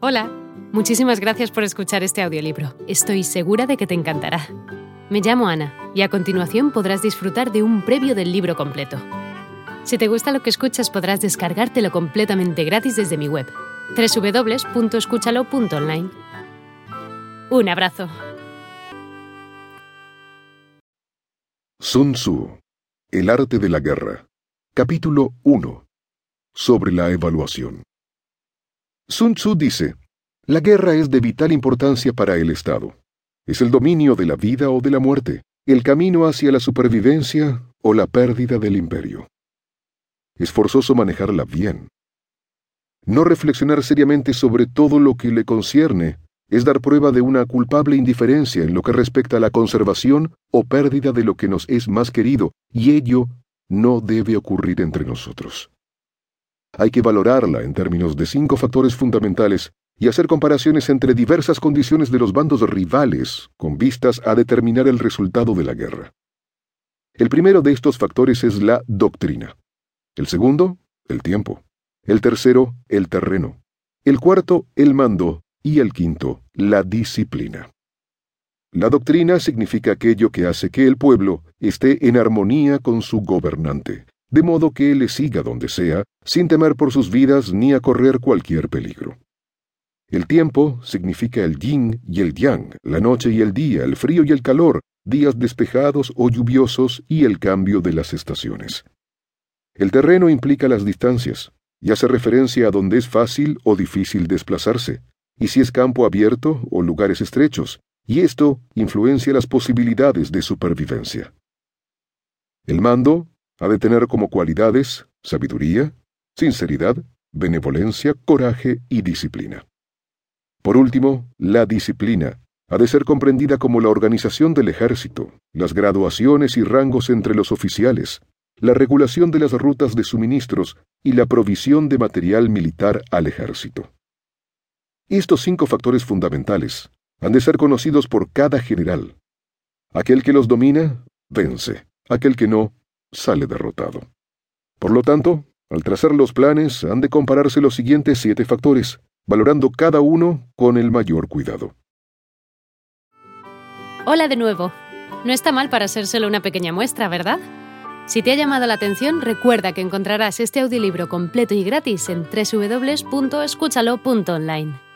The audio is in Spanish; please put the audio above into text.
Hola, muchísimas gracias por escuchar este audiolibro. Estoy segura de que te encantará. Me llamo Ana y a continuación podrás disfrutar de un previo del libro completo. Si te gusta lo que escuchas podrás descargártelo completamente gratis desde mi web, www.escúchalo.online. Un abrazo. Sun Tzu, El arte de la guerra. Capítulo 1. Sobre la evaluación. Sun Tzu dice, la guerra es de vital importancia para el Estado. Es el dominio de la vida o de la muerte, el camino hacia la supervivencia o la pérdida del imperio. Es forzoso manejarla bien. No reflexionar seriamente sobre todo lo que le concierne es dar prueba de una culpable indiferencia en lo que respecta a la conservación o pérdida de lo que nos es más querido, y ello no debe ocurrir entre nosotros. Hay que valorarla en términos de cinco factores fundamentales y hacer comparaciones entre diversas condiciones de los bandos rivales con vistas a determinar el resultado de la guerra. El primero de estos factores es la doctrina. El segundo, el tiempo. El tercero, el terreno. El cuarto, el mando. Y el quinto, la disciplina. La doctrina significa aquello que hace que el pueblo esté en armonía con su gobernante, de modo que le siga donde sea, sin temer por sus vidas ni a correr cualquier peligro. El tiempo significa el yin y el yang, la noche y el día, el frío y el calor, días despejados o lluviosos y el cambio de las estaciones. El terreno implica las distancias, y hace referencia a donde es fácil o difícil desplazarse, y si es campo abierto o lugares estrechos, y esto influencia las posibilidades de supervivencia. El mando ha de tener como cualidades sabiduría, sinceridad, benevolencia, coraje y disciplina. Por último, la disciplina ha de ser comprendida como la organización del ejército, las graduaciones y rangos entre los oficiales, la regulación de las rutas de suministros y la provisión de material militar al ejército. Estos cinco factores fundamentales han de ser conocidos por cada general. Aquel que los domina, vence. Aquel que no, sale derrotado. Por lo tanto, al trazar los planes han de compararse los siguientes siete factores, valorando cada uno con el mayor cuidado. Hola de nuevo. No está mal para ser solo una pequeña muestra, ¿verdad? Si te ha llamado la atención, recuerda que encontrarás este audiolibro completo y gratis en www.escúchalo.online.